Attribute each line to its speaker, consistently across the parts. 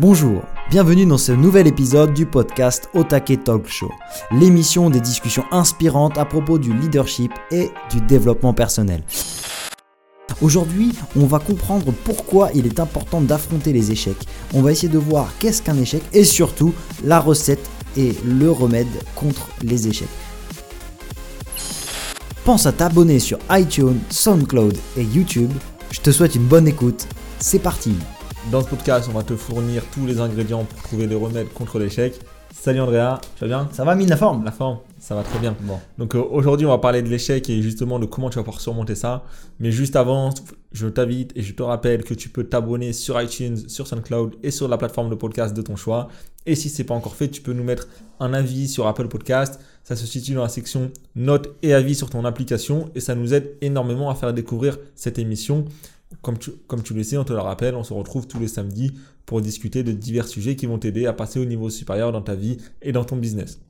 Speaker 1: Bonjour, bienvenue dans ce nouvel épisode du podcast Otake Talk Show, l'émission des discussions inspirantes à propos du leadership et du développement personnel. Aujourd'hui, on va comprendre pourquoi il est important d'affronter les échecs. On va essayer de voir qu'est-ce qu'un échec et surtout la recette et le remède contre les échecs. Pense à t'abonner sur iTunes, SoundCloud et YouTube. Je te souhaite une bonne écoute. C'est parti.
Speaker 2: Dans ce podcast, on va te fournir tous les ingrédients pour trouver des remèdes contre l'échec. Salut Andrea, tu vas bien?
Speaker 1: Ça va, mine la forme
Speaker 2: La forme Ça va très bien. Bon. Donc euh, aujourd'hui, on va parler de l'échec et justement de comment tu vas pouvoir surmonter ça. Mais juste avant, je t'invite et je te rappelle que tu peux t'abonner sur iTunes, sur SoundCloud et sur la plateforme de podcast de ton choix. Et si ce n'est pas encore fait, tu peux nous mettre un avis sur Apple Podcast. Ça se situe dans la section notes et avis sur ton application et ça nous aide énormément à faire découvrir cette émission. Comme tu, comme tu le sais, on te le rappelle, on se retrouve tous les samedis pour discuter de divers sujets qui vont t'aider à passer au niveau supérieur dans ta vie et dans ton business.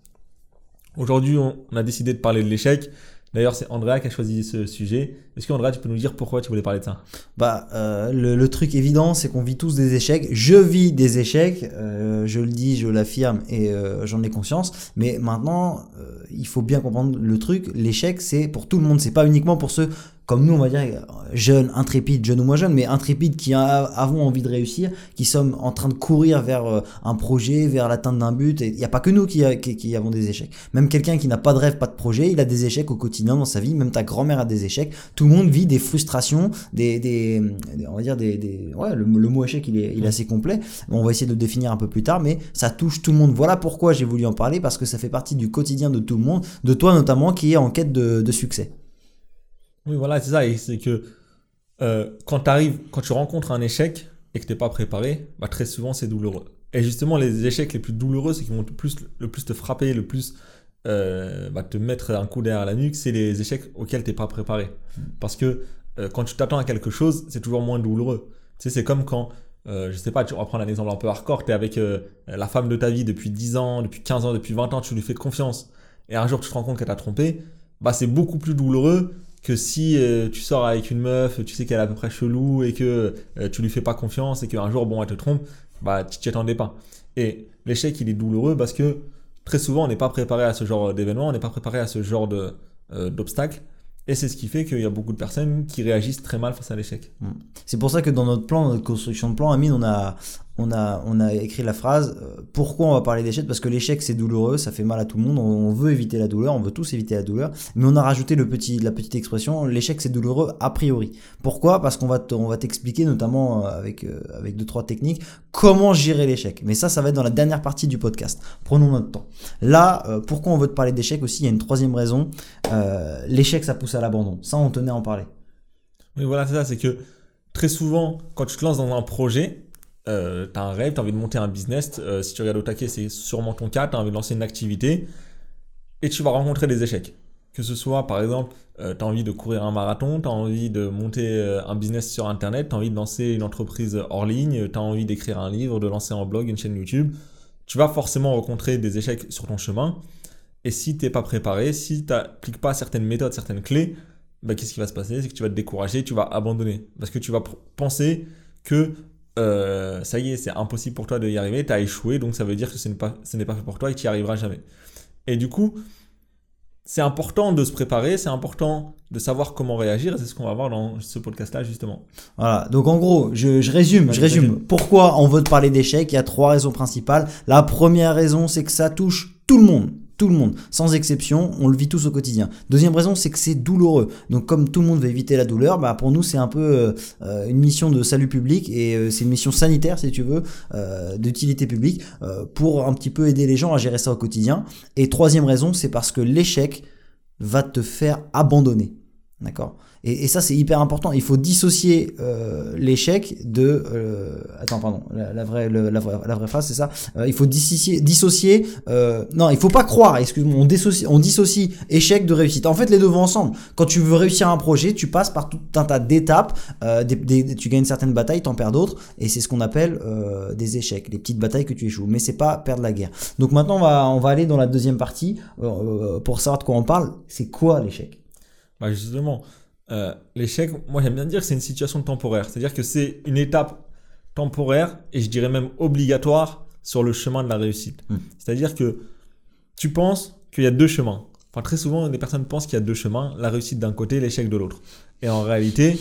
Speaker 2: Aujourd'hui, on a décidé de parler de l'échec. D'ailleurs, c'est Andrea qui a choisi ce sujet. Est-ce que Andrea, tu peux nous dire pourquoi tu voulais parler de ça?
Speaker 1: Bah, euh, le, truc évident, c'est qu'on vit tous des échecs. Je vis des échecs, euh, je le dis, je l'affirme et euh, j'en ai conscience. Mais maintenant, il faut bien comprendre le truc. L'échec, c'est pour tout le monde. C'est pas uniquement pour ceux comme nous, on va dire, jeunes, intrépides, jeunes ou moins jeunes, mais intrépides qui avons envie de réussir, qui sommes en train de courir vers euh, un projet, vers l'atteinte d'un but. Il n'y a pas que nous qui, qui, avons des échecs. Même quelqu'un qui n'a pas de rêve, pas de projet, il a des échecs au quotidien dans sa vie. Même ta grand-mère a des échecs. Tout le monde vit des frustrations, des, des, on va dire des, des ouais, le, mot échec, il est, assez complet. On va essayer de le définir un peu plus tard, mais ça touche tout le monde. Voilà pourquoi j'ai voulu en parler, parce que ça fait partie du quotidien de tout le monde, de toi notamment, qui est en quête de succès.
Speaker 2: Oui, voilà, c'est ça. Et c'est que euh, quand, arrives, quand tu rencontres un échec et que tu n'es pas préparé, bah, très souvent c'est douloureux. Et justement, les échecs les plus douloureux, c'est qui vont le plus, le plus te frapper, le plus euh, bah, te mettre un coup derrière la nuque, c'est les échecs auxquels tu n'es pas préparé. Parce que euh, quand tu t'attends à quelque chose, c'est toujours moins douloureux. Tu sais, c'est comme quand, je sais pas, tu vas prendre un exemple un peu hardcore, tu es avec la femme de ta vie depuis 10 ans, depuis 15 ans, depuis 20 ans, tu lui fais confiance. Et un jour, tu te rends compte qu'elle t'a trompé, bah, c'est beaucoup plus douloureux que si euh, tu sors avec une meuf, tu sais qu'elle est à peu près chelou et que euh, tu lui fais pas confiance et qu'un jour, bon, elle te trompe, bah, tu t'y attendais pas. Et l'échec, il est douloureux parce que très souvent, on n'est pas préparé à ce genre d'événement, on n'est pas préparé à ce genre euh, d'obstacle. Et c'est ce qui fait qu'il y a beaucoup de personnes qui réagissent très mal face à l'échec.
Speaker 1: Mmh. C'est pour ça que dans notre plan, notre construction de plan, Amine, on a, on a, on a écrit la phrase euh, pourquoi on va parler d'échec Parce que l'échec c'est douloureux, ça fait mal à tout le monde, on, veut éviter la douleur, on veut tous éviter la douleur, mais on a rajouté le petit, la petite expression l'échec c'est douloureux a priori. Pourquoi? Parce qu'on va on va t'expliquer notamment euh, avec euh, avec deux trois techniques comment gérer l'échec. Mais ça, ça va être dans la dernière partie du podcast. Prenons notre temps. Là, pourquoi on veut te parler d'échec aussi? Il y a une troisième raison. l'échec ça pousse à l'abandon. Ça, on tenait à en parler.
Speaker 2: Oui, voilà, c'est ça, c'est que très souvent, quand tu te lances dans un projet, euh, tu as un rêve, tu as envie de monter un business. Euh, si tu regardes au taquet, c'est sûrement ton cas. Tu as envie de lancer une activité et tu vas rencontrer des échecs. Que ce soit, par exemple, euh, tu as envie de courir un marathon, tu as envie de monter euh, un business sur Internet, tu as envie de lancer une entreprise hors ligne, tu as envie d'écrire un livre, de lancer un blog, une chaîne YouTube. Tu vas forcément rencontrer des échecs sur ton chemin. Et si tu n'es pas préparé, si tu n'appliques pas certaines méthodes, certaines clés, bah, qu'est-ce qui va se passer? C'est que tu vas te décourager, tu vas abandonner. Parce que tu vas penser que euh, ça y est, c'est impossible pour toi de y arriver, tu as échoué, donc ça veut dire que ce n'est pas, ce pas fait pour toi et tu n'y arriveras jamais. Et du coup, c'est important de se préparer, c'est important de savoir comment réagir, et c'est ce qu'on va voir dans ce podcast-là, justement.
Speaker 1: Voilà, donc en gros, je, je résume, je résume. Pourquoi on veut te parler d'échecs? Il y a trois raisons principales. La première raison, c'est que ça touche tout le monde tout le monde, sans exception, on le vit tous au quotidien. Deuxième raison, c'est que c'est douloureux. Donc comme tout le monde veut éviter la douleur, bah pour nous c'est un peu euh, euh, une mission de salut public et euh, c'est une mission sanitaire si tu veux, d'utilité publique pour un petit peu aider les gens à gérer ça au quotidien. Et troisième raison, c'est parce que l'échec va te faire abandonner. D'accord et, ça, c'est hyper important. Il faut dissocier euh, l'échec de. Euh, attends, pardon. La, vraie, la, vraie, la vraie phrase, c'est ça. Euh, il faut dissocier. dissocier non, il faut pas croire. Excuse-moi. On dissocie, on dissocie échec de réussite. En fait, les deux vont ensemble. Quand tu veux réussir un projet, tu passes par tout un tas d'étapes. tu gagnes certaines batailles, t'en perds d'autres. Et c'est ce qu'on appelle des échecs, les petites batailles que tu échoues. Mais c'est pas perdre la guerre. Donc maintenant, on va, on va aller dans la deuxième partie pour savoir de quoi on parle. C'est quoi l'échec?
Speaker 2: Bah Justement. Euh, l'échec, moi j'aime bien dire que c'est une situation temporaire. C'est-à-dire que c'est une étape temporaire et je dirais même obligatoire sur le chemin de la réussite.
Speaker 1: Mm.
Speaker 2: C'est-à-dire que tu penses qu'il y a deux chemins. Enfin, très souvent, les personnes pensent qu'il y a deux chemins, la réussite d'un côté, l'échec de l'autre. Et en réalité,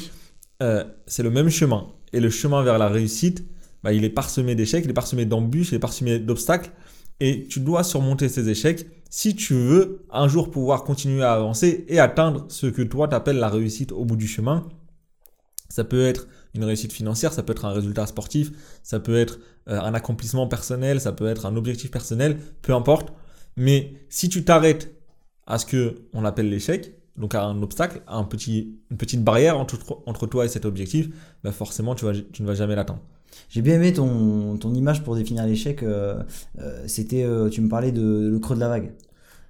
Speaker 2: euh, c'est le même chemin. Et le chemin vers la réussite, bah, il est parsemé d'échecs, il est parsemé d'embûches, il est parsemé d'obstacles. Et tu dois surmonter ces échecs si tu veux un jour pouvoir continuer à avancer et atteindre ce que toi t'appelles la réussite au bout du chemin. Ça peut être une réussite financière, ça peut être un résultat sportif, ça peut être euh, un accomplissement personnel, ça peut être un objectif personnel, peu importe. Mais si tu t'arrêtes à ce que on appelle l'échec, donc à un obstacle, à une petite barrière entre, toi et cet objectif, bah forcément tu ne vas jamais l'atteindre.
Speaker 1: J'ai bien aimé ton, ton image pour définir l'échec. euh, euh, C'était, euh, tu me parlais de le creux de la vague.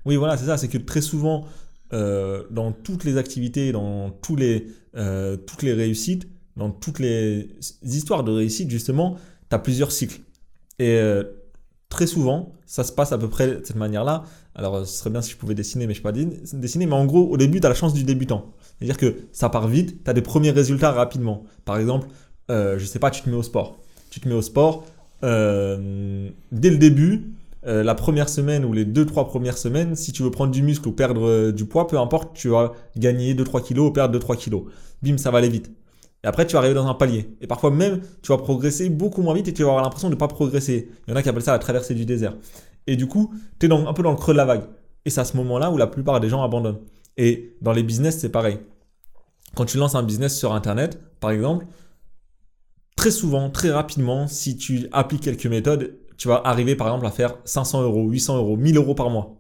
Speaker 2: Oui, voilà, c'est ça. C'est que très souvent, dans toutes les activités, dans tous les, toutes les réussites, dans toutes les histoires de réussite, justement, tu as plusieurs cycles. Et très souvent, ça se passe à peu près de cette manière-là. Alors, ce serait bien si je pouvais dessiner, mais je ne pas dessiner. Mais en gros, au début, tu as la chance du débutant. C'est-à-dire que ça part vite, tu as des premiers résultats rapidement. Par exemple, je sais pas, tu te mets au sport. Tu te mets au sport, euh, dès le début, euh, la première semaine ou les deux, trois premières semaines, si tu veux prendre du muscle ou perdre euh, du poids, peu importe, tu vas gagner 2-3 kilos ou perdre 2-3 kilos. Bim, ça va aller vite. Et après, tu vas arriver dans un palier. Et parfois même, tu vas progresser beaucoup moins vite et tu vas avoir l'impression de ne pas progresser. Il y en a qui appellent ça la traversée du désert. Et du coup, tu es un peu dans le creux de la vague. Et c'est à ce moment-là où la plupart des gens abandonnent. Et dans les business, c'est pareil. Quand tu lances un business sur Internet, par exemple, très souvent, très rapidement, si tu appliques quelques méthodes, tu vas arriver par exemple à faire 500 euros, 800 euros, 1000 euros par mois.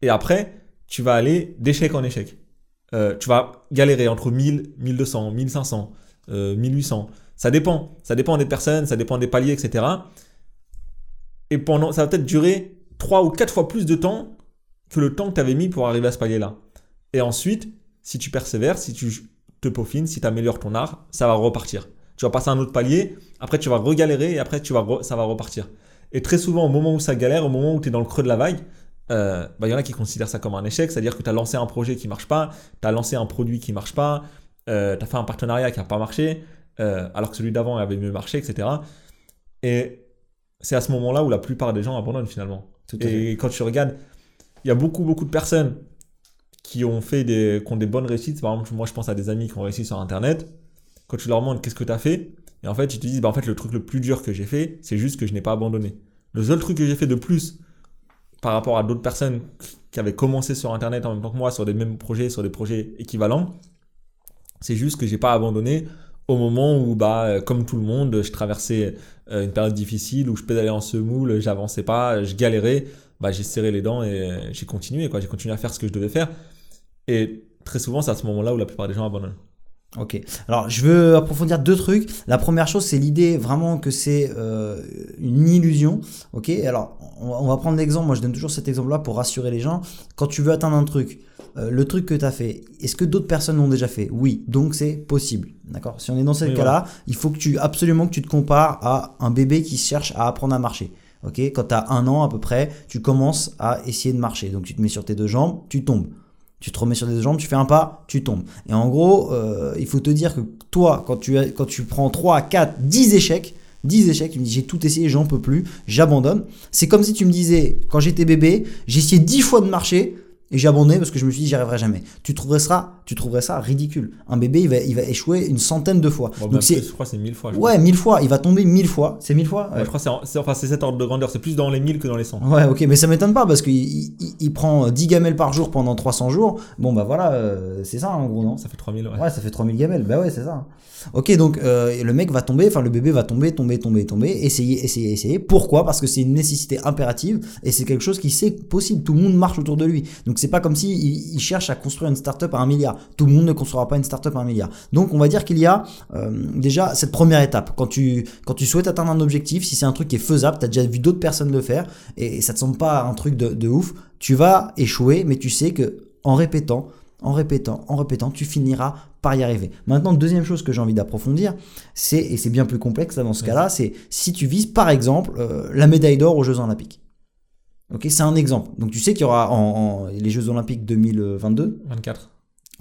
Speaker 2: Et après, tu vas aller d'échec en échec. Euh, tu vas galérer entre 1000, 1200, 1500, euh, 1800. Ça dépend. Ça dépend des personnes, ça dépend des paliers, etc. Et pendant, ça va peut-être durer 3 ou 4 fois plus de temps que le temps que tu avais mis pour arriver à ce palier-là. Et ensuite, si tu persévères, si tu te peaufines, si tu améliores ton art, ça va repartir. Tu vas passer à un autre palier, après tu vas regalérer et après tu vas re- ça va repartir. Et très souvent, au moment où ça galère, au moment où tu es dans le creux de la vague, euh, bah, il y en a qui considèrent ça comme un échec, c'est-à-dire que tu as lancé un projet qui marche pas, tu as lancé un produit qui marche pas, tu as fait un partenariat qui n'a pas marché, euh, alors que celui d'avant avait mieux marché, etc. Et c'est à ce moment-là où la plupart des gens abandonnent finalement.
Speaker 1: Tout à fait.
Speaker 2: Et quand tu regardes, il y a beaucoup, beaucoup de personnes qui ont fait des, qui ont des bonnes réussites. Par exemple, moi, je pense à des amis qui ont réussi sur Internet. Quand tu leur demandes qu'est-ce que tu as fait, et en fait, ils te disent, bah, en fait, le truc le plus dur que j'ai fait, c'est juste que je n'ai pas abandonné. Le seul truc que j'ai fait de plus par rapport à d'autres personnes qui avaient commencé sur Internet en même temps que moi, sur des mêmes projets, sur des projets équivalents, c'est juste que j'ai pas abandonné au moment où, bah, comme tout le monde, je traversais euh, une période difficile où je pédalais en semoule, j'avançais pas, je galérais, bah, j'ai serré les dents et j'ai continué, quoi. J'ai continué à faire ce que je devais faire. Et très souvent, c'est à ce moment-là où la plupart des gens abandonnent.
Speaker 1: Ok. Alors, je veux approfondir deux trucs. La première chose, c'est l'idée vraiment que c'est euh, une illusion. Ok. Alors, on va- prendre l'exemple. Moi, je donne toujours cet exemple-là pour rassurer les gens. Quand tu veux atteindre un truc, euh, le truc que tu as fait, est-ce que d'autres personnes l'ont déjà fait? Oui. Donc, c'est possible. D'accord? Si on est dans ce
Speaker 2: Oui,
Speaker 1: cas-là, il faut que tu absolument que tu te compares à un bébé qui cherche à apprendre à marcher. Ok? Quand tu as un an à peu près, tu commences à essayer de marcher. Donc, tu te mets sur tes deux jambes, tu tombes. Tu te remets sur des jambes, tu fais un pas, tu tombes. Et en gros, euh, il faut te dire que toi, quand tu, quand tu prends 3, 4, 10 échecs, 10 échecs, tu me dis j'ai tout essayé, j'en peux plus, j'abandonne. C'est comme si tu me disais, quand j'étais bébé, j'ai essayé 10 fois de marcher et j'ai abandonné parce que je me suis dit j'y arriverai jamais. Tu trouverais ça, tu trouverais ça ridicule. Un bébé, il va, il va échouer une centaine de fois.
Speaker 2: Bon,
Speaker 1: Donc
Speaker 2: même
Speaker 1: c'est,
Speaker 2: plus, je crois que c'est mille fois.
Speaker 1: ouais, mille fois, il va tomber mille fois. C'est mille fois
Speaker 2: Ouais, je crois que c'est en- c'est enfin, c'est cet ordre de grandeur. C'est plus dans les 1000 que dans les 100.
Speaker 1: Ouais, ok, mais ça m'étonne pas parce qu'il il, prend 10 gamelles par jour pendant 300 jours. Bon, bah voilà, euh, c'est ça en gros, non?
Speaker 2: Ça fait 3000, ouais.
Speaker 1: Ouais, ça fait 3000 gamelles. Bah ouais, c'est ça. Ok, donc euh, le mec va tomber, enfin le bébé va tomber, tomber, tomber, tomber, essayer, essayer, essayer. Pourquoi? Parce que c'est une nécessité impérative et c'est quelque chose qui sait possible. Tout le monde marche autour de lui. Donc c'est pas comme si il, il cherche à construire une startup à un milliard. Tout le monde ne construira pas une startup à un milliard. Donc on va dire qu'il y a euh, déjà cette première étape. Quand tu quand tu souhaites atteindre un objectif, si c'est un truc qui est faisable, t'as déjà vu d'autres personnes le faire et, ça te semble pas un truc de, de ouf, tu vas échouer, mais tu sais que en répétant, en répétant, en répétant, tu finiras par y arriver. Maintenant, deuxième chose que j'ai envie d'approfondir, c'est, et c'est bien plus complexe dans ce cas-là, c'est si tu vises par exemple euh, la médaille d'or aux Jeux Olympiques. Ok, c'est un exemple. Donc tu sais qu'il y aura en, en- les Jeux Olympiques 2022,
Speaker 2: 24.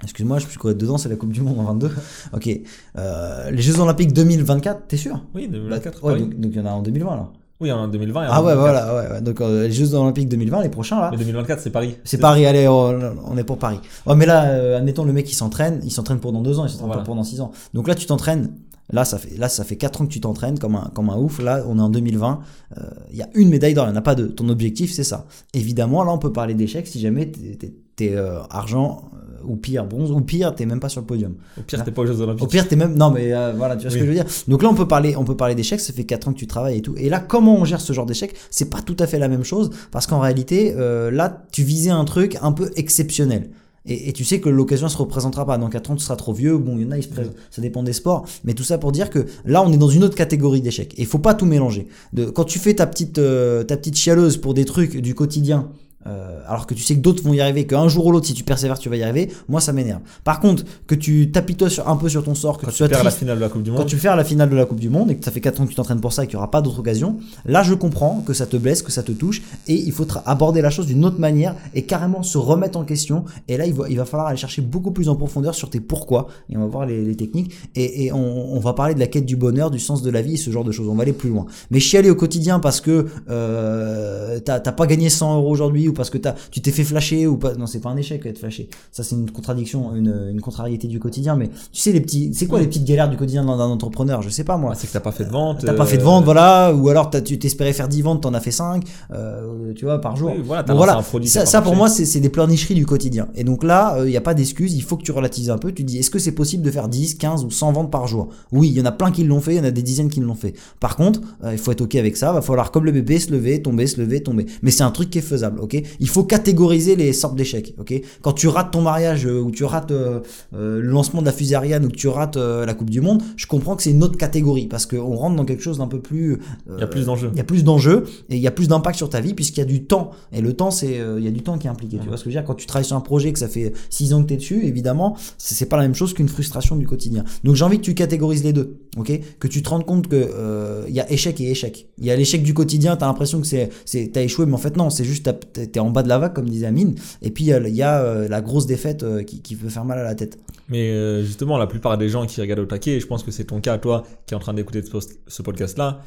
Speaker 1: Excuse-moi, je suis quoi dedans, c'est la Coupe du Monde en 22. ok. Euh, les Jeux Olympiques 2024, t'es sûr?
Speaker 2: Oui, 2024.
Speaker 1: Ouais, donc donc il y en a en 2020 alors.
Speaker 2: Oui, en 2020. et en
Speaker 1: Ah ouais,
Speaker 2: 2024.
Speaker 1: voilà, ouais, ouais. Donc euh, les Jeux Olympiques 2020, les prochains là.
Speaker 2: Mais 2024, c'est Paris.
Speaker 1: C'est Paris, allez, on, on est pour Paris. Ouais, mais là, euh, admettons le mec il s'entraîne, il s'entraîne pour dans deux ans, il s'entraîne
Speaker 2: Voilà.
Speaker 1: pour dans six ans. Donc là, tu t'entraînes. Là, ça fait là, ça fait quatre ans que tu t'entraînes comme un comme un ouf. Là, on est en 2020. euh, Il y a une médaille d'or, il n'y en a pas deux. Ton objectif, c'est ça. Évidemment, là, on peut parler d'échec si jamais t'es, euh, argent euh, ou pire bronze ou pire, t'es même pas sur le podium.
Speaker 2: Au pire, t'es pas aux Jeux Olympiques.
Speaker 1: Au pire, t'es même. Non, mais euh, voilà, tu vois ce que je veux dire. Donc là, on peut parler, on peut parler d'échecs. Ça fait 4 ans que tu travailles et tout. Et là, comment on gère ce genre d'échec C'est pas tout à fait la même chose parce qu'en réalité, là, tu visais un truc un peu exceptionnel. Et, et tu sais que l'occasion se représentera pas. Dans 4 ans, tu seras trop vieux. Bon, il y en a, ils se pré- ça dépend des sports. Mais tout ça pour dire que là, on est dans une autre catégorie d'échecs. Et il faut pas tout mélanger. De, quand tu fais ta petite, euh, ta petite chialeuse pour des trucs du quotidien, euh, alors que tu sais que d'autres vont y arriver, qu'un jour ou l'autre, si tu persévères, tu vas y arriver, moi ça m'énerve. Par contre, que tu tapitoies sur, un peu sur ton sort, que
Speaker 2: Quand
Speaker 1: tu
Speaker 2: tu
Speaker 1: sois
Speaker 2: la finale de la Coupe du
Speaker 1: quand
Speaker 2: Monde.
Speaker 1: tu fais à la finale de la Coupe du Monde et que ça fait 4 ans que tu t'entraînes pour ça et qu'il n'y aura pas d'autre occasion, là je comprends que ça te blesse, que ça te touche et il faut aborder la chose d'une autre manière et carrément se remettre en question. Et là il va, il va falloir aller chercher beaucoup plus en profondeur sur tes pourquoi et on va voir les, les techniques et, et on, on va parler de la quête du bonheur, du sens de la vie et ce genre de choses. On va aller plus loin. Mais chialer au quotidien parce que euh, t'as pas gagné 100 euros aujourd'hui ou parce que t'as, tu t'es fait flasher ou pas, non c'est pas un échec être flashé. Ça c'est une contradiction, une, une contrariété du quotidien. Mais tu sais les petits, c'est quoi les petites galères du quotidien d'un entrepreneur? Je sais pas moi.
Speaker 2: Ah, c'est que t'as pas fait de vente.
Speaker 1: T'as pas fait de
Speaker 2: euh,
Speaker 1: vente, voilà, ou alors t'as- tu t'espérais faire 10 ventes, t'en as fait 5, euh, tu vois, par jour.
Speaker 2: Oui, voilà,
Speaker 1: Bon,
Speaker 2: un produit.
Speaker 1: Ça, pour moi, c'est c'est des pleurnicheries du quotidien. Et donc là, il n'y a pas d'excuse, il faut que tu relativises un peu. Tu dis, est-ce que c'est possible de faire 10, 15 ou 100 ventes par jour? Oui, il y en a plein qui l'ont fait, il y en a des dizaines qui l'ont fait. Par contre, euh, il faut être OK avec ça, va falloir, comme le bébé, se lever, tomber, se lever, tomber. Mais c'est un truc qui est faisable, OK? Il faut catégoriser les sortes d'échecs, OK? Quand tu rates ton mariage, euh, ou tu rates euh, euh, le lancement de la fusée Ariane, ou que tu rates euh, la Coupe du Monde, je comprends que c'est une autre catégorie, parce qu'on rentre dans quelque chose d'un peu plus...
Speaker 2: Il y a plus d'enjeux.
Speaker 1: il y a plus d'enjeux et il y a plus d'impact sur ta vie puisqu'il y a du temps. Et le temps c'est il y a du temps qui est impliqué tu vois ce que je veux dire? Quand tu travailles sur un projet que ça fait 6 ans que tu es dessus évidemment c'est pas la même chose qu'une frustration du quotidien. Donc j'ai envie que tu catégorises les deux ok? Que tu te rendes compte que il y a échec et échec. Il y a l'échec du quotidien t'as l'impression que c'est c'est t'as échoué mais en fait non c'est juste t'es en bas de la vague comme disait Amine et puis il y a, il y a, euh, la grosse défaite euh, qui, qui peut faire mal à la tête
Speaker 2: Mais euh, justement, la plupart des gens qui regardent au taquet, et je pense que c'est ton cas, toi, qui est en train d'écouter ce, podcast-là,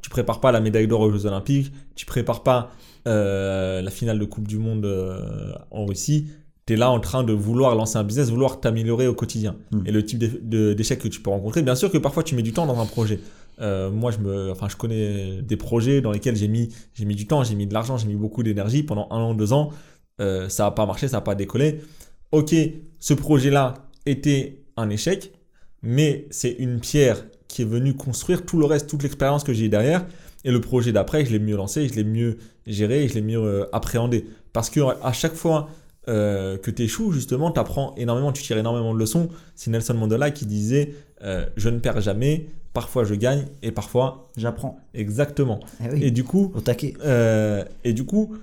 Speaker 2: tu prépares pas la médaille d'or aux Jeux Olympiques, tu prépares pas euh, la finale de Coupe du Monde euh, en Russie. Tu es là en train de vouloir lancer un business, vouloir t'améliorer au quotidien.
Speaker 1: Mm.
Speaker 2: Et le type d'échec que tu peux rencontrer, bien sûr que parfois tu mets du temps dans un projet. Euh, moi, je me, enfin, je connais des projets dans lesquels j'ai mis, j'ai mis du temps, j'ai mis de l'argent, j'ai mis beaucoup d'énergie pendant un an, deux ans. Euh, ça n'a pas marché, ça n'a pas décollé. Ok, ce projet-là était un échec, mais c'est une pierre qui est venue construire tout le reste, toute l'expérience que j'ai derrière. Et le projet d'après, je l'ai mieux lancé, je l'ai mieux géré, je l'ai mieux euh, appréhendé. Parce que à chaque fois que tu échoues, justement, tu apprends énormément, tu tires énormément de leçons. C'est Nelson Mandela qui disait Je ne perds jamais, parfois je gagne, et parfois
Speaker 1: j'apprends
Speaker 2: exactement.
Speaker 1: Eh oui,
Speaker 2: Et du coup,
Speaker 1: au taquet
Speaker 2: euh, et du coup,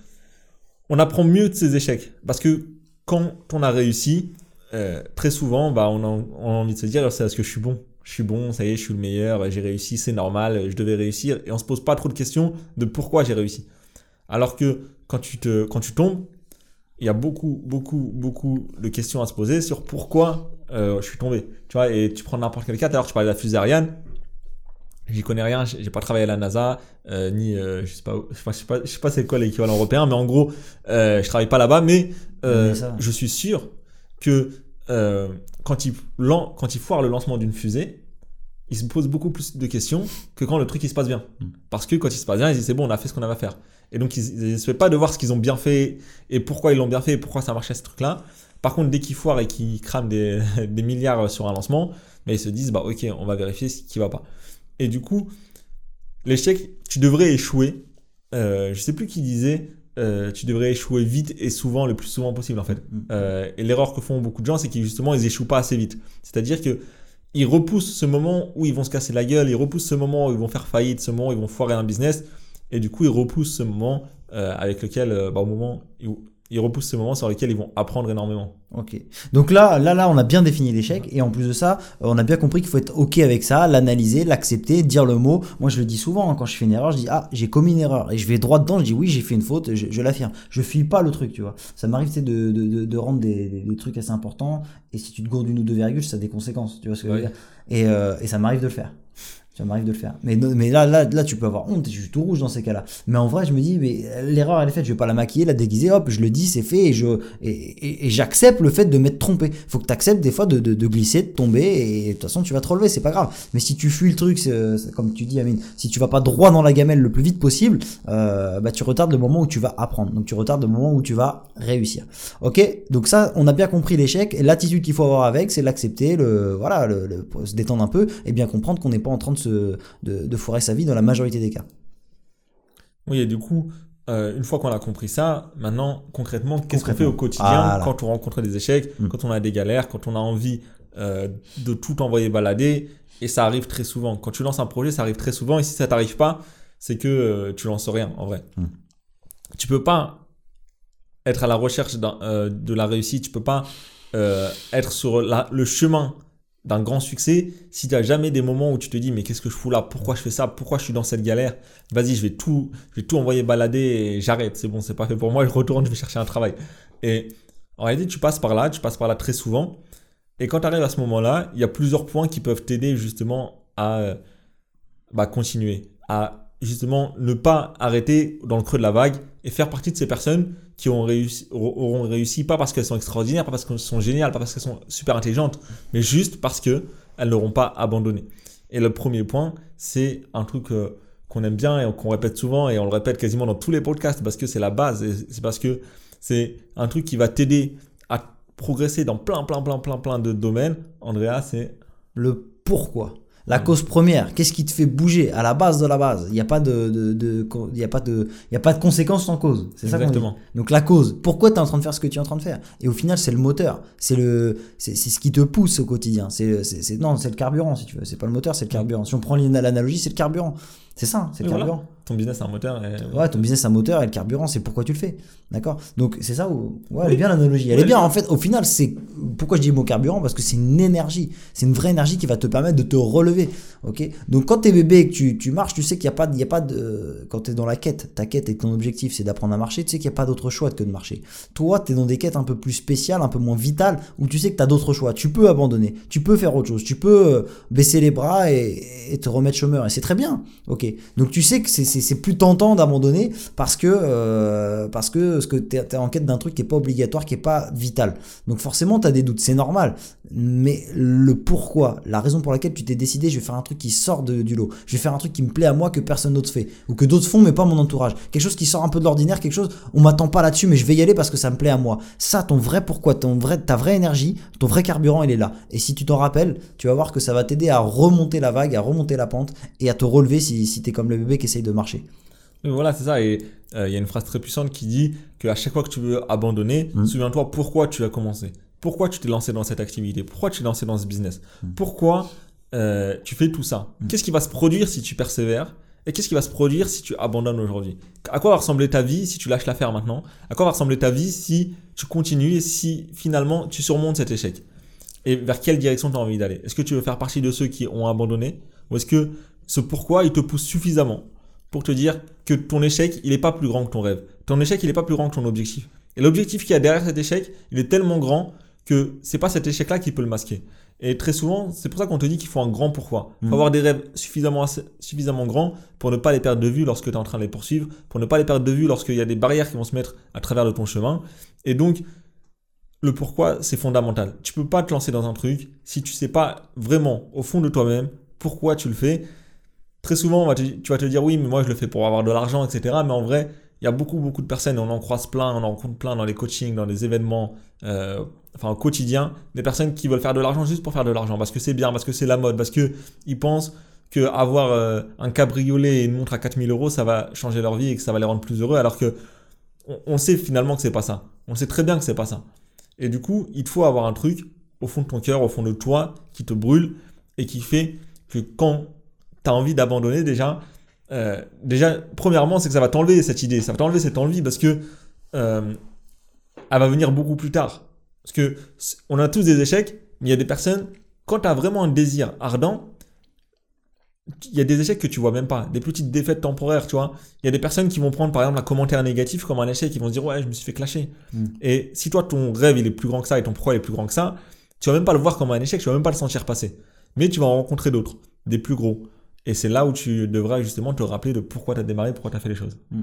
Speaker 2: on apprend mieux de ces échecs. Parce que quand on a réussi, euh, très souvent, bah, on, a, on a envie de se dire, c'est parce que je suis bon. Je suis bon, ça y est, je suis le meilleur, j'ai réussi, c'est normal, je devais réussir. Et on se pose pas trop de questions de pourquoi j'ai réussi. Alors que quand tu, te, quand tu tombes, il y a beaucoup, beaucoup, beaucoup de questions à se poser sur pourquoi euh, je suis tombé. Tu vois, et tu prends n'importe quel cas, tout à l'heure tu parlais de la fusée Ariane, j'y connais rien, j'ai pas travaillé à la NASA, euh, ni, euh, je sais pas, je sais pas, je sais pas, c'est quoi l'équivalent européen, mais en gros, euh, je travaille pas là-bas, mais, euh,
Speaker 1: Mais
Speaker 2: je suis sûr que quand, il, lan- quand il foire le lancement d'une fusée, il se pose beaucoup plus de questions que quand le truc il se passe bien.
Speaker 1: Mm.
Speaker 2: Parce que quand il se passe bien, ils disent c'est bon, on a fait ce qu'on avait à faire. Et donc ils ne se fait pas de voir ce qu'ils ont bien fait et pourquoi ils l'ont bien fait et pourquoi ça marchait ce truc-là. Par contre, dès qu'ils foirent et qu'ils crament des, des milliards sur un lancement, mais ils se disent bah ok, on va vérifier ce qui va pas. Et du coup, l'échec, tu devrais échouer. Euh, je sais plus qui disait, euh, tu devrais échouer vite et souvent, le plus souvent possible en fait.
Speaker 1: Mm.
Speaker 2: Euh, et l'erreur que font beaucoup de gens, c'est qu'ils justement ils échouent pas assez vite. C'est-à-dire que ils repoussent ce moment où ils vont se casser la gueule, ils repoussent ce moment où ils vont faire faillite, ce moment où ils vont foirer un business, et du coup ils repoussent ce moment euh, avec lequel, bah, au moment où ils repoussent ces moments sur lesquels ils vont apprendre énormément.
Speaker 1: Ok. Donc là, là, là, on a bien défini l'échec et en plus de ça, on a bien compris qu'il faut être ok avec ça, l'analyser, l'accepter, dire le mot. Moi, je le dis souvent hein, quand je fais une erreur, je dis ah j'ai commis une erreur et je vais droit dedans, je dis oui j'ai fait une faute, je, l'affirme. Je fuis pas le truc, tu vois. Ça m'arrive de, de, de, rendre des, des, trucs assez importants et si tu te gourdes une ou deux virgules, ça a des conséquences, tu vois ce que je veux dire. Et, euh, et ça m'arrive de le faire. Ça m'arrive de le faire. Mais, mais là, là, là, tu peux avoir honte, je suis tout rouge dans ces cas-là. Mais en vrai, je me dis, mais l'erreur, elle est faite, je vais pas la maquiller, la déguiser, hop, je le dis, c'est fait, et je et, et, j'accepte le fait de m'être trompé. Faut que tu acceptes des fois de, de, glisser, de tomber, et de toute façon, tu vas te relever, c'est pas grave. Mais si tu fuis le truc, comme tu dis, Amine, si tu vas pas droit dans la gamelle le plus vite possible, euh, bah, tu retardes le moment où tu vas apprendre. Donc, tu retardes le moment où tu vas réussir. Ok? Donc, ça, on a bien compris l'échec, et l'attitude qu'il faut avoir avec, c'est l'accepter, le, voilà, le, se détendre un peu, et bien comprendre qu'on n'est pas en train de se, de, de foirer sa vie dans la majorité des cas.
Speaker 2: Oui, et du coup, euh, une fois qu'on a compris ça, maintenant, concrètement, qu'est-ce qu'on fait au quotidien quand on rencontre des échecs, mm. quand on a des galères, quand on a envie euh, de tout envoyer balader Et ça arrive très souvent. Quand tu lances un projet, ça arrive très souvent. Et si ça t'arrive pas, c'est que euh, tu lances rien, en vrai. Mm. Tu peux pas être à la recherche de la réussite. Tu peux pas être sur le chemin d'un grand succès, si tu n'as jamais des moments où tu te dis mais qu'est-ce que je fous là, pourquoi je fais ça, pourquoi je suis dans cette galère, vas-y, je vais tout, je vais tout envoyer balader et j'arrête, c'est bon, c'est pas fait pour moi, je retourne, je vais chercher un travail. Et en réalité, tu passes par là, tu passes par là très souvent. Et quand tu arrives à ce moment-là, il y a plusieurs points qui peuvent t'aider justement à bah, continuer, à justement ne pas arrêter dans le creux de la vague et faire partie de ces personnes qui ont réussi, auront réussi pas parce qu'elles sont extraordinaires, pas parce qu'elles sont géniales, pas parce qu'elles sont super intelligentes, mais juste parce qu'elles n'auront pas abandonné. Et le premier point, c'est un truc euh, qu'on aime bien et qu'on répète souvent et on le répète quasiment dans tous les podcasts parce que c'est la base c'est parce que c'est un truc qui va t'aider à progresser dans plein, plein, plein, plein, plein de domaines. Andrea, c'est
Speaker 1: le pourquoi. La cause première, qu'est-ce qui te fait bouger à la base de la base? Il n'y a pas de, de, de, il y a pas de, il y a pas de conséquences sans cause. C'est ça Exactement. Donc la cause, pourquoi tu es en train de faire ce que tu es en train de faire? Et au final, c'est le moteur, c'est le, c'est ce qui te pousse au quotidien. C'est, c'est, non, c'est le carburant si tu veux. C'est pas le moteur, c'est le carburant. Si on prend l'analogie, c'est le carburant. C'est ça, c'est le carburant.
Speaker 2: Ton business c'est un moteur. Et...
Speaker 1: Ouais, ton business c'est un moteur et le carburant c'est pourquoi tu le fais. D'accord? Donc c'est ça où. Ouais, elle est bien l'analogie. Elle est bien. En fait, au final, c'est. Pourquoi je dis le mot carburant? Parce que c'est une énergie. C'est une vraie énergie qui va te permettre de te relever. Ok? Donc quand t'es bébé et que tu, tu marches, tu sais qu'il n'y a pas, il y a pas de. Quand t'es dans la quête, ta quête et ton objectif c'est d'apprendre à marcher, tu sais qu'il n'y a pas d'autre choix que de marcher. Toi, t'es dans des quêtes un peu plus spéciales, un peu moins vitales, où tu sais que t'as d'autres choix. Tu peux abandonner, tu peux faire autre chose, tu peux euh, baisser les bras et, et te remettre chômeur. Et c'est très bien. Ok? Donc tu sais que c'est plus tentant d'abandonner parce que euh, parce que ce que tu es, en quête d'un truc qui est pas obligatoire, qui est pas vital. Donc forcément tu as des doutes, c'est normal. Mais le pourquoi, la raison pour laquelle tu t'es décidé, je vais faire un truc qui sort du lot. Je vais faire un truc qui me plaît à moi que personne d'autre fait ou que d'autres font mais pas mon entourage. Quelque chose qui sort un peu de l'ordinaire, quelque chose on m'attend pas là-dessus mais je vais y aller parce que ça me plaît à moi. Ça ton vrai pourquoi, ton vrai ta vraie énergie, ton vrai carburant, il est là. Et si tu t'en rappelles, tu vas voir que ça va t'aider à remonter la vague, à remonter la pente et à te relever si, si tu es comme le bébé qui essaye de marcher.
Speaker 2: voilà, c'est ça. Et euh, il y a une phrase très puissante qui dit qu'à chaque fois que tu veux abandonner, mmh. souviens-toi pourquoi tu as commencé. Pourquoi tu t'es lancé dans cette activité? Pourquoi tu t'es lancé dans ce business? Mmh. Pourquoi euh, tu fais tout ça? Mmh. Qu'est-ce qui va se produire si tu persévères? Et qu'est-ce qui va se produire si tu abandonnes aujourd'hui? À quoi va ressembler ta vie si tu lâches l'affaire maintenant? À quoi va ressembler ta vie si tu continues et si finalement tu surmontes cet échec? Et vers quelle direction tu as envie d'aller? Est-ce que tu veux faire partie de ceux qui ont abandonné? Ou est-ce que ce pourquoi il te pousse suffisamment pour te dire que ton échec, il n'est pas plus grand que ton rêve. Ton échec, il n'est pas plus grand que ton objectif. Et l'objectif qu'il y a derrière cet échec, il est tellement grand que c'est pas cet échec-là qui peut le masquer. Et très souvent, c'est pour ça qu'on te dit qu'il faut un grand pourquoi. Il faut mm. avoir des rêves suffisamment, suffisamment grands pour ne pas les perdre de vue lorsque tu es en train de les poursuivre, pour ne pas les perdre de vue lorsqu'il y a des barrières qui vont se mettre à travers de ton chemin. Et donc, le pourquoi, c'est fondamental. Tu peux pas te lancer dans un truc si tu sais pas vraiment au fond de toi-même pourquoi tu le fais très souvent, tu vas te dire oui, mais moi je le fais pour avoir de l'argent, etc. Mais en vrai, il y a beaucoup, beaucoup de personnes, on en croise plein, on en rencontre plein dans les coachings, dans les événements, euh, enfin au quotidien, des personnes qui veulent faire de l'argent juste pour faire de l'argent, parce que c'est bien, parce que c'est la mode, parce qu'ils pensent qu'avoir euh, un cabriolet et une montre à 4000 euros, ça va changer leur vie et que ça va les rendre plus heureux, alors que on, sait finalement que c'est pas ça. On sait très bien que c'est pas ça. Et du coup, il faut avoir un truc au fond de ton cœur, au fond de toi, qui te brûle et qui fait que quand tu as envie d'abandonner déjà, euh, déjà, premièrement, c'est que ça va t'enlever cette idée, ça va t'enlever cette envie parce que euh, elle va venir beaucoup plus tard. Parce que on a tous des échecs, mais il y a des personnes, quand tu as vraiment un désir ardent, il y a des échecs que tu vois même pas, des petites défaites temporaires, tu vois. Il y a des personnes qui vont prendre par exemple un commentaire négatif comme un échec, qui vont se dire ouais, je me suis fait clasher. Mm. Et si toi ton rêve il est plus grand que ça et ton pourquoi est plus grand que ça, tu vas même pas le voir comme un échec, tu vas même pas le sentir passer. Mais tu vas en rencontrer d'autres, des plus gros. Et c'est là où tu devras justement te rappeler de pourquoi tu as démarré, pourquoi tu as fait les choses. Mm.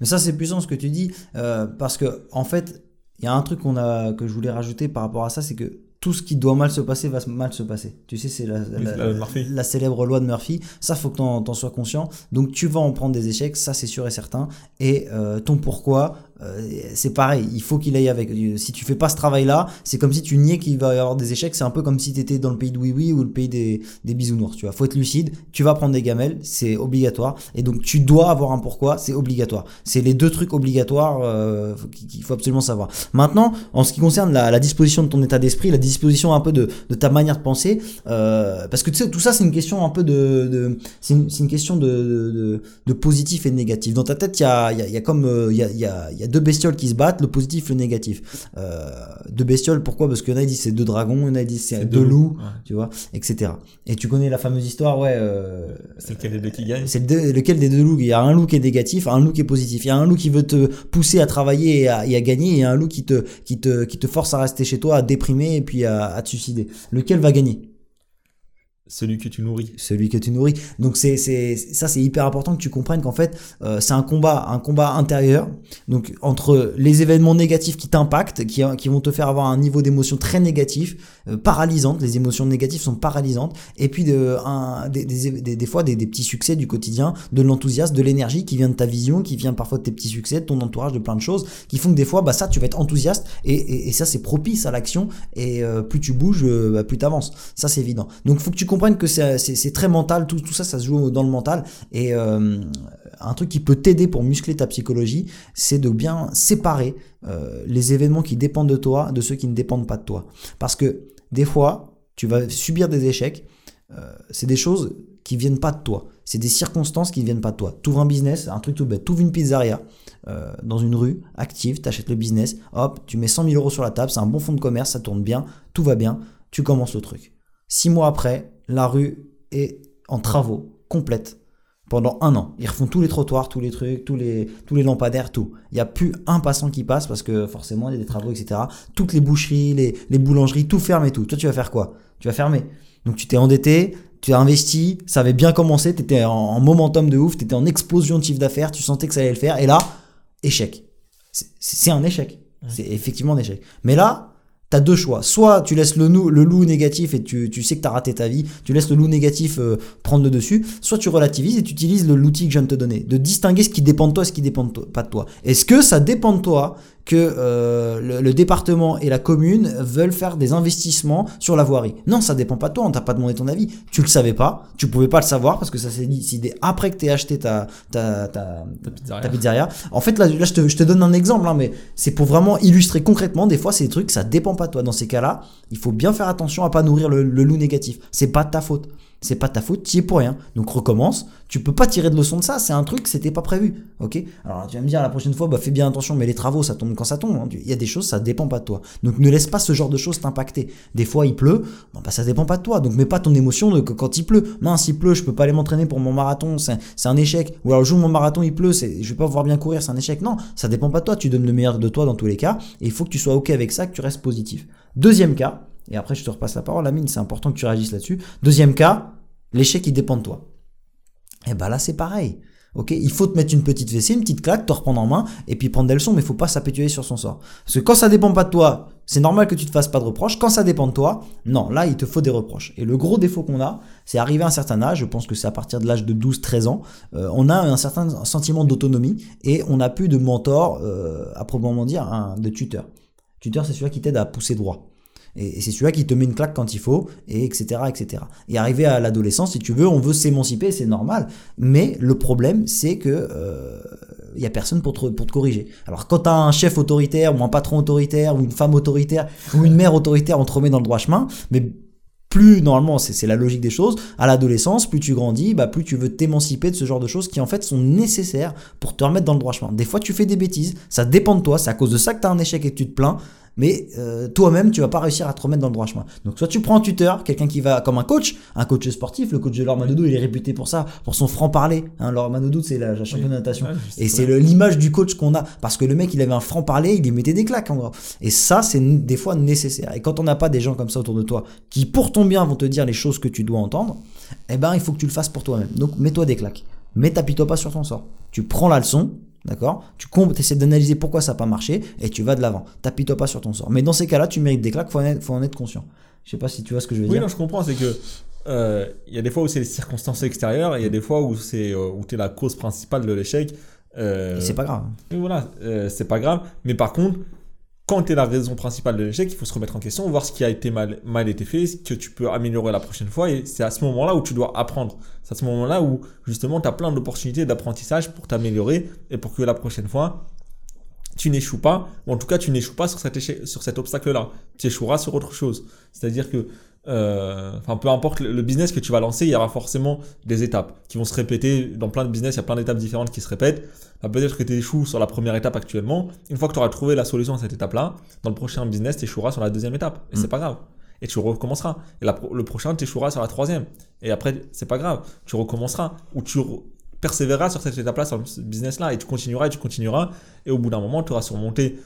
Speaker 1: Mais ça c'est puissant ce que tu dis, euh, parce que en fait, il y a un truc qu'on a, que je voulais rajouter par rapport à ça, c'est que tout ce qui doit mal se passer va mal se passer. Tu sais, c'est la, la, célèbre loi de Murphy. Ça, faut que tu en, sois conscient. Donc, tu vas en prendre des échecs, ça, c'est sûr et certain. Et euh, ton pourquoi, c'est pareil, il faut qu'il aille avec. Si tu fais pas ce travail-là, c'est comme si tu niais qu'il va y avoir des échecs. C'est un peu comme si tu étais dans le pays de oui oui ou le pays des, des bisounours. Tu vois, faut être lucide. Tu vas prendre des gamelles, c'est obligatoire. Et donc tu dois avoir un pourquoi, c'est obligatoire. C'est les deux trucs obligatoires euh, qu'il faut absolument savoir. Maintenant, en ce qui concerne la, disposition de ton état d'esprit, la disposition un peu de, de ta manière de penser, euh, parce que tu sais, tout ça c'est une question un peu de, de c'est une, question de, de, positif et de négatif. Dans ta tête, il y a, y, y a comme il y a, y a deux bestioles qui se battent, le positif, le négatif. Euh, deux bestioles, pourquoi? Parce qu'il y en a qui disent c'est deux dragons, il y en a qui disent c'est deux, loups, tu vois, etc. Et tu connais la fameuse histoire, ouais. Euh,
Speaker 2: c'est lequel des deux qui gagne?
Speaker 1: C'est lequel des deux loups? Il y a un loup qui est négatif, un loup qui est positif. Il y a un loup qui veut te pousser à travailler et à, et à gagner, et un loup qui te, qui, te, qui te force à rester chez toi, à déprimer et puis à, à te suicider. Lequel va gagner?
Speaker 2: Celui que tu nourris.
Speaker 1: Celui que tu nourris. Donc c'est ça c'est hyper important que tu comprennes qu'en fait euh, c'est un combat un combat intérieur. Donc entre les événements négatifs qui t'impactent, qui qui vont te faire avoir un niveau d'émotion très négatif, euh, paralysante. Les émotions négatives sont paralysantes. Et puis de un des des, des, fois des, des, petits succès du quotidien, de l'enthousiasme, de l'énergie qui vient de ta vision, qui vient parfois de tes petits succès, de ton entourage, de plein de choses, qui font que des fois bah ça tu vas être enthousiaste et et, ça c'est propice à l'action et euh, plus tu bouges, bah, plus tu avances. Ça c'est évident. Donc faut que tu comprennes que c'est très mental, tout, ça, ça se joue dans le mental. Et euh, un truc qui peut t'aider pour muscler ta psychologie, c'est de bien séparer euh, les événements qui dépendent de toi de ceux qui ne dépendent pas de toi. Parce que des fois, tu vas subir des échecs, euh, c'est des choses qui viennent pas de toi. C'est des circonstances qui ne viennent pas de toi. Tu ouvres un business, un truc tout bête, tu ouvres une pizzeria dans une rue, active, tu achètes le business, hop, tu mets 100 000 euros sur la table, c'est un bon fonds de commerce, ça tourne bien, tout va bien, tu commences le truc. Six mois après, la rue est en travaux complètes pendant un an. Ils refont tous les trottoirs, tous les trucs, tous les, tous les lampadaires, tout. Il n'y a plus un passant qui passe parce que forcément il y a des travaux, etc. Toutes les boucheries, les, les boulangeries, tout ferme et tout. Toi, tu vas faire quoi? Tu vas fermer. Donc tu t'es endetté, tu as investi, ça avait bien commencé, tu étais en, momentum de ouf, tu étais en explosion de chiffre d'affaires, tu sentais que ça allait le faire, et là, échec. C'est un échec. C'est effectivement un échec. Mais là, T'as deux choix. Soit tu laisses le, loup négatif et tu, tu sais que t'as raté ta vie, tu laisses le loup négatif euh, prendre le dessus, soit tu relativises et tu utilises l'outil que je viens de te donner, de distinguer ce qui dépend de toi et ce qui dépend pas de toi. Est-ce que ça dépend de toi que euh, le, département et la commune veulent faire des investissements sur la voirie. Non, ça dépend pas de toi, on t'a pas demandé ton avis. Tu le savais pas, tu pouvais pas le savoir parce que ça s'est décidé après que t'aies acheté ta, ta, ta, ta, pizzeria. En fait, là, là je, te, je te donne un exemple, hein, mais c'est pour vraiment illustrer concrètement. Des fois, des trucs, ça dépend pas de toi. Dans ces cas-là, il faut bien faire attention à pas nourrir le, le loup négatif. C'est pas de ta faute c'est pas ta faute, tu es pour rien. Donc recommence, tu peux pas tirer de leçon de ça, c'est un truc, c'était pas prévu. Ok? Alors tu vas me dire la prochaine fois, bah fais bien attention, mais les travaux, ça tombe quand ça tombe. Hein. Il y a des choses, ça dépend pas de toi. Donc ne laisse pas ce genre de choses t'impacter. Des fois il pleut, bon, bah ça dépend pas de toi. Donc mets pas ton émotion de quand il pleut. Mince, il pleut, je peux pas aller m'entraîner pour mon marathon, c'est un échec. Ou alors le jour où mon marathon il pleut, je vais pas pouvoir bien courir, c'est un échec. Non, ça dépend pas de toi, tu donnes le meilleur de toi dans tous les cas, et il faut que tu sois ok avec ça, que tu restes positif. Deuxième cas, et après je te repasse la parole, Amine, c'est important que tu réagisses là-dessus. Deuxième cas, L'échec, il dépend de toi. Et eh ben là, c'est pareil. Ok, il faut te mettre une petite fessée, une petite claque, te reprendre en main, et puis prendre des leçons, mais il faut pas s'apitoyer sur son sort. Parce que quand ça dépend pas de toi, c'est normal que tu te fasses pas de reproches. Quand ça dépend de toi, non, là, il te faut des reproches. Et le gros défaut qu'on a, c'est arrivé à un certain âge, je pense que c'est à partir de l'âge de 12-13 ans, euh, on a un certain sentiment d'autonomie, et on n'a plus de mentor, euh, à proprement dire, un, de tuteur. Tuteur, c'est celui qui t'aide à pousser droit. Et, c'est celui-là qui te met une claque quand il faut, et etc., etc. Et arrivé à l'adolescence, si tu veux, on veut s'émanciper, c'est normal. Mais le problème, c'est que euh, il y a personne pour te, pour te corriger. Alors quand t'as un chef autoritaire ou un patron autoritaire ou une femme autoritaire ou une mère autoritaire, on te remet dans le droit chemin. Mais plus normalement c'est la logique des choses à l'adolescence plus tu grandis bah plus tu veux t'émanciper de ce genre de choses qui en fait sont nécessaires pour te remettre dans le droit chemin des fois tu fais des bêtises ça dépend de toi c'est à cause de ça que tu as un échec et que tu te plains mais euh, toi-même, tu vas pas réussir à te remettre dans le droit chemin. Donc, soit tu prends un tuteur, quelqu'un qui va, comme un coach, un coach sportif, le coach de Laure Manodou, il est réputé pour ça, pour son franc-parler. Hein, Laure Manodou, c'est la, championne de natation. et c'est l'image du coach qu'on a. Parce que le mec, il avait un franc-parler, il lui mettait des claques, en gros. Et ça, c'est des fois nécessaire. Et quand on n'a pas des gens comme ça autour de toi, qui pour ton bien vont te dire les choses que tu dois entendre, eh ben, il faut que tu le fasses pour toi-même. Donc, mets-toi des claques. Mais t'appuie-toi pas sur ton sort. Tu prends la leçon, D'accord Tu essaies d'analyser pourquoi ça n'a pas marché et tu vas de l'avant. T'appuies-toi pas sur ton sort. Mais dans ces cas-là, tu mérites des claques, faut faut en être conscient. Je sais pas si tu vois ce que je veux
Speaker 2: dire.
Speaker 1: Oui,
Speaker 2: non, je comprends. C'est que euh, il y a des fois où c'est les circonstances extérieures et il y a des fois où c'est euh, où es la cause principale de l'échec.
Speaker 1: Euh, et c'est pas grave.
Speaker 2: Et voilà, c'est pas grave. Mais par contre, quand tu es la raison principale de l'échec, il faut se remettre en question, voir ce qui a été mal, été fait, ce que tu peux améliorer la prochaine fois. Et c'est à ce moment-là où tu dois apprendre. C'est à ce moment-là où, justement, tu as plein d'opportunités d'apprentissage pour t'améliorer et pour que la prochaine fois, tu n'échoues pas, ou en tout cas, tu n'échoues pas sur cet, sur cet obstacle-là. Tu échoueras sur autre chose. C'est-à-dire que euh, enfin peu importe le, business que tu vas lancer, il y aura forcément des étapes qui vont se répéter. Dans plein de business, il y a plein d'étapes différentes qui se répètent. Bah, peut-être que tu échoues sur la première étape actuellement. Une fois que tu auras trouvé la solution à cette étape-là, dans le prochain business, tu échoueras sur la deuxième étape. Et c'est mm. pas grave. Et tu recommenceras. Et le prochain, tu échoueras sur la troisième. Et après, c'est pas grave. Tu recommenceras. Ou tu persévéreras sur cette étape-là, sur ce business-là. Et tu continueras et tu continueras. Et au bout d'un moment, tu auras surmonté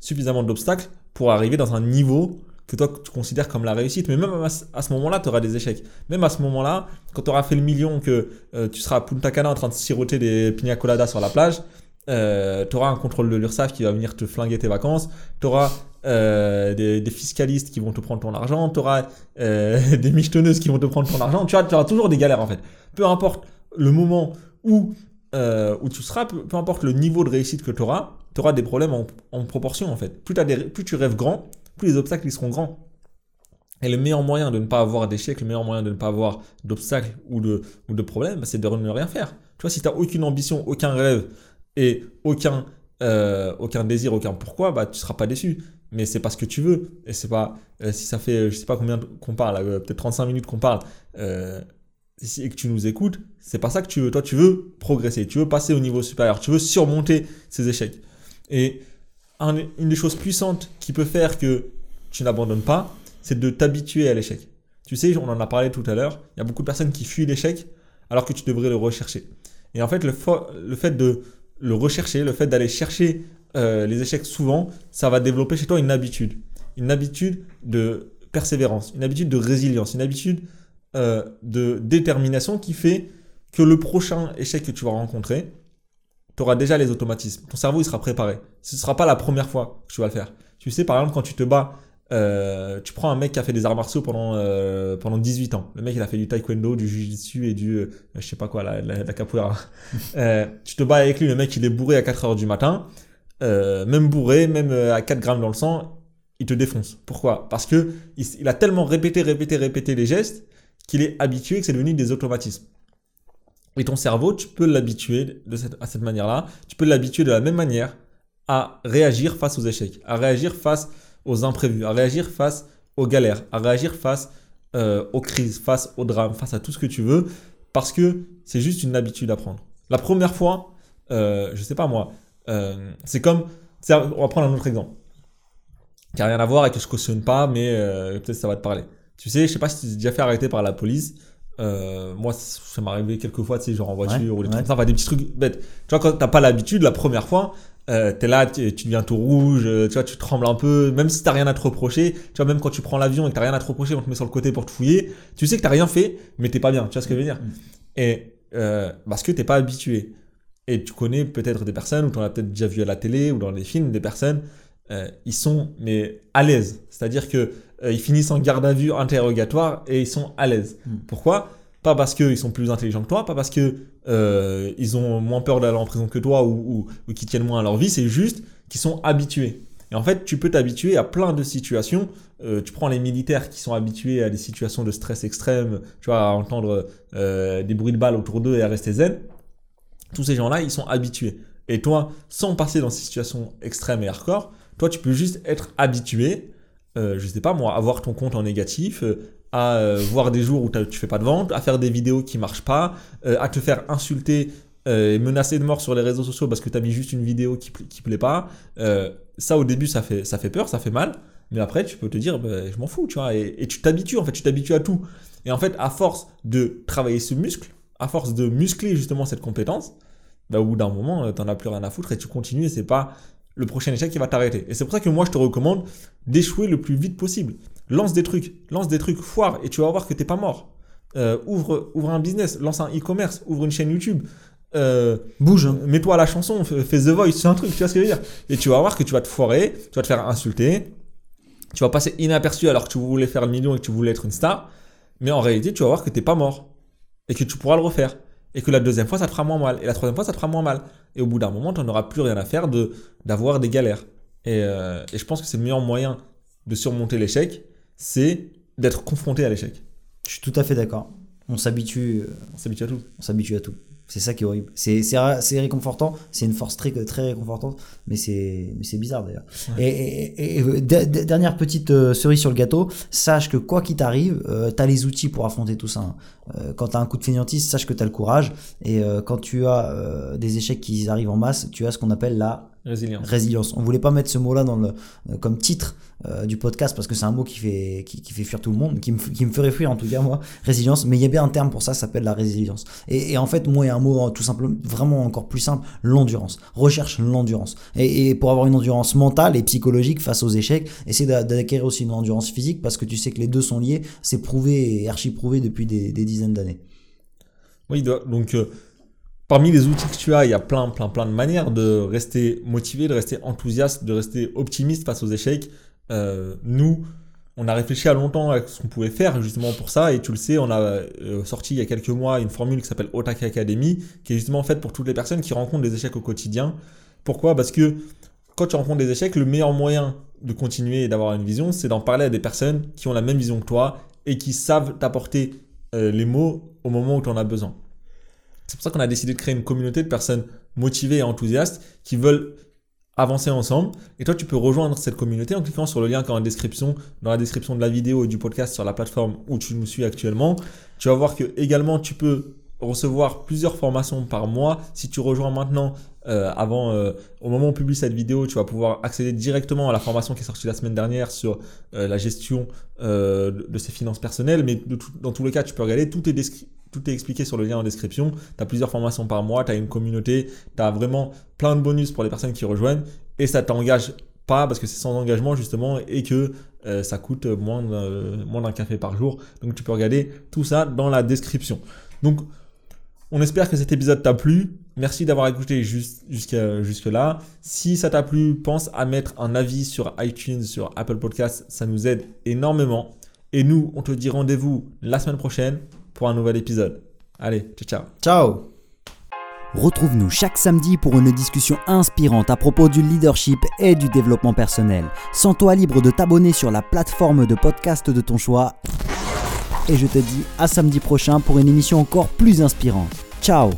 Speaker 2: suffisamment d'obstacles pour arriver dans un niveau que toi tu considères comme la réussite. Mais même à ce moment-là, tu auras des échecs. Même à ce moment-là, quand tu auras fait le million, que euh, tu seras à Punta Cana en train de siroter des pina coladas sur la plage, euh, tu auras un contrôle de l'URSSAF qui va venir te flinguer tes vacances, tu auras euh, des, fiscalistes qui vont te prendre ton argent, tu auras des michetonneuses qui vont te prendre ton argent, tu, auras toujours des galères en fait. Peu importe le moment où, où tu seras, peu, importe le niveau de réussite que tu auras, tu auras des problèmes en, proportion en fait. Plus tu rêves grand, plus les obstacles ils seront grands. Et le meilleur moyen de ne pas avoir d'échec, le meilleur moyen de ne pas avoir d'obstacles ou de, ou de problèmes, c'est de ne rien faire. Tu vois, si tu n'as aucune ambition, aucun rêve et aucun, euh, aucun désir, aucun pourquoi, bah, tu ne seras pas déçu. Mais c'est parce que tu veux. Et c'est pas, euh, si ça fait, je sais pas combien qu'on parle, euh, peut-être 35 minutes qu'on parle, et que tu nous écoutes, c'est pas ça que tu veux. Toi, tu veux progresser, tu veux passer au niveau supérieur, tu veux surmonter ces échecs. Et une des choses puissantes qui peut faire que tu n'abandonnes pas, c'est de t'habituer à l'échec. Tu sais, on en a parlé tout à l'heure, il y a beaucoup de personnes qui fuient l'échec alors que tu devrais le rechercher. Et en fait, le, fait de le rechercher, le fait d'aller chercher euh, les échecs souvent, ça va développer chez toi une habitude. Une habitude de persévérance, une habitude de résilience, une habitude euh, de détermination qui fait que le prochain échec que tu vas rencontrer, tu auras déjà les automatismes. Ton cerveau, il sera préparé. Ce ne sera pas la première fois que tu vas le faire. Tu sais, par exemple, quand tu te bats, euh, tu prends un mec qui a fait des arts martiaux pendant, euh, pendant 18 ans. Le mec, il a fait du taekwondo, du jiu-jitsu et du, euh, je sais pas quoi, la, la, capoeira. tu te bats avec lui, le mec, il est bourré à 4 heures du matin. même bourré, même à 4 grammes dans le sang, il te défonce. Pourquoi? Parce que il, a tellement répété, répété, répété les gestes qu'il est habitué que c'est devenu des automatismes. Et ton cerveau, tu peux l'habituer de cette, à cette manière-là. Tu peux l'habituer de la même manière à réagir face aux échecs, à réagir face aux imprévus, à réagir face aux galères, à réagir face euh, aux crises, face aux drames, face à tout ce que tu veux, parce que c'est juste une habitude à prendre. La première fois, euh, je sais pas moi, euh, c'est comme, on va prendre un autre exemple, qui n'a rien à voir et que je cautionne pas, mais euh, peut-être ça va te parler. Tu sais, je sais pas si tu t'es déjà fait arrêter par la police euh, moi, ça m'est arrivé quelques fois, tu sais, genre en voiture ou des trucs ça, des petits trucs bêtes. Tu vois, quand t'as pas l'habitude, la première fois, euh, t'es là, tu, deviens tout rouge, euh, tu vois, tu trembles un peu, même si t'as rien à te reprocher, tu vois, même quand tu prends l'avion et que t'as rien à te reprocher, on te met sur le côté pour te fouiller, tu sais que t'as rien fait, mais t'es pas bien, tu vois ce que je veux dire? Mm. Et euh, parce que t'es pas habitué. Et tu connais peut-être des personnes, ou tu en as peut-être déjà vu à la télé ou dans les films, des personnes, euh, ils sont mais à l'aise. C'est-à-dire que euh, ils finissent en garde à vue interrogatoire et ils sont à l'aise. Hmm. Pourquoi? Pas parce qu'ils sont plus intelligents que toi, pas parce que euh, ils ont moins peur d'aller en prison que toi ou, ou, qu'ils tiennent moins à leur vie, c'est juste qu'ils sont habitués. Et en fait, tu peux t'habituer à plein de situations. tu prends les militaires qui sont habitués à des situations de stress extrême, tu vois, à entendre des bruits de balles autour d'eux et à rester zen. Tous ces gens-là, ils sont habitués. Et toi, sans passer dans ces situations extrêmes et hardcore, toi, tu peux juste être habitué, euh, je sais pas moi, avoir ton compte en négatif, euh, à euh, voir des jours où tu fais pas de vente, à faire des vidéos qui marchent pas, à te faire insulter et menacer de mort sur les réseaux sociaux parce que tu as mis juste une vidéo qui, qui plaît pas. Ça, au début, ça fait, ça fait peur, ça fait mal. Mais après, tu peux te dire, bah, je m'en fous, tu vois. Et, tu t'habitues, en fait, tu t'habitues à tout. Et en fait, à force de travailler ce muscle, à force de muscler justement cette compétence, bah, au bout d'un moment, euh, t'en as plus rien à foutre et tu continues et c'est pas le prochain échec qui va t'arrêter. Et c'est pour ça que moi, je te recommande d'échouer le plus vite possible. Lance des trucs, lance des trucs, foire et tu vas voir que t'es pas mort. Euh, ouvre, ouvre un business, lance un e-commerce, ouvre une chaîne YouTube. Euh,
Speaker 1: Bouge.
Speaker 2: mets-toi à la chanson, fais fais The Voice, c'est un truc, tu vois ce que je veux dire Et tu vas voir que tu vas te foirer, tu vas te faire insulter, tu vas passer inaperçu alors que tu voulais faire le million et que tu voulais être une star, mais en réalité, tu vas voir que t'es pas mort et que tu pourras le refaire. Et que la deuxième fois, ça te fera moins mal. Et la troisième fois, ça te fera moins mal. Et au bout d'un moment, tu n'auras plus rien à faire de d'avoir des galères. Et, euh, et je pense que c'est le meilleur moyen de surmonter l'échec, c'est d'être confronté à l'échec.
Speaker 1: Je suis tout à fait d'accord. On s'habitue, euh,
Speaker 2: On s'habitue à tout.
Speaker 1: on s'habitue à tout. C'est ça qui est horrible. C'est c'est réconfortant, c'est une force très très réconfortante, mais c'est mais c'est bizarre d'ailleurs. Et, et- et- de- dernière petite euh, cerise sur le gâteau, sache que quoi qu'il t'arrive, euh, t'as les outils pour affronter tout ça. hein. Euh, quand t'as un coup de fainéantise, sache que t'as le courage. Et euh, quand tu as euh, des échecs qui arrivent en masse, tu as ce qu'on appelle la
Speaker 2: Résilience.
Speaker 1: résilience. On voulait pas mettre ce mot-là dans le comme titre euh, du podcast parce que c'est un mot qui fait qui, qui fait fuir tout le monde, qui me, qui me ferait fuir en tout cas moi. Résilience, mais il y a bien un terme pour ça, ça s'appelle la résilience. Et, et en fait, moi, il y a un mot euh, tout simplement vraiment encore plus simple, l'endurance. Recherche l'endurance. Et, et pour avoir une endurance mentale et psychologique face aux échecs, essaie d'a- d'acquérir aussi une endurance physique parce que tu sais que les deux sont liés. C'est prouvé et archi prouvé depuis des, des dizaines d'années.
Speaker 2: Oui, do- donc euh, parmi les outils que tu as, il y a plein, plein, plein de manières de rester motivé, de rester enthousiaste, de rester optimiste face aux échecs. Euh, nous, on a réfléchi à longtemps à ce qu'on pouvait faire justement pour ça, et tu le sais, on a euh, sorti il y a quelques mois une formule qui s'appelle Otake Academy, qui est justement faite pour toutes les personnes qui rencontrent des échecs au quotidien. Pourquoi? Parce que quand tu rencontres des échecs, le meilleur moyen de continuer et d'avoir une vision, c'est d'en parler à des personnes qui ont la même vision que toi et qui savent t'apporter euh, les mots au moment où tu en as besoin. C'est pour ça qu'on a décidé de créer une communauté de personnes motivées et enthousiastes qui veulent avancer ensemble. Et toi, tu peux rejoindre cette communauté en cliquant sur le lien qui est en description, dans la description de la vidéo et du podcast sur la plateforme où tu nous suis actuellement. Tu vas voir que également tu peux recevoir plusieurs formations par mois. Si tu rejoins maintenant, euh, avant, euh, au moment où on publie cette vidéo, tu vas pouvoir accéder directement à la formation qui est sortie la semaine dernière sur euh, la gestion euh, de de ses finances personnelles. Mais dans tous les cas, tu peux regarder, tout est, tout est expliqué sur le lien en description. Tu as plusieurs formations par mois, tu as une communauté, tu as vraiment plein de bonus pour les personnes qui rejoignent et ça t'engage pas parce que c'est sans engagement justement et que euh, ça coûte moins d'un café par jour. Donc tu peux regarder tout ça dans la description. Donc on espère que cet épisode t'a plu. Merci d'avoir écouté jusqu'à jusque-là. Si ça t'a plu, pense à mettre un avis sur iTunes, sur Apple Podcasts. Ça nous aide énormément. Et nous, on te dit rendez-vous la semaine prochaine pour un nouvel épisode. Allez, ciao, ciao.
Speaker 1: Ciao
Speaker 3: Retrouve-nous chaque samedi pour une discussion inspirante à propos du leadership et du développement personnel. Sens-toi libre de t'abonner sur la plateforme de podcast de ton choix. Et je te dis à samedi prochain pour une émission encore plus inspirante. Ciao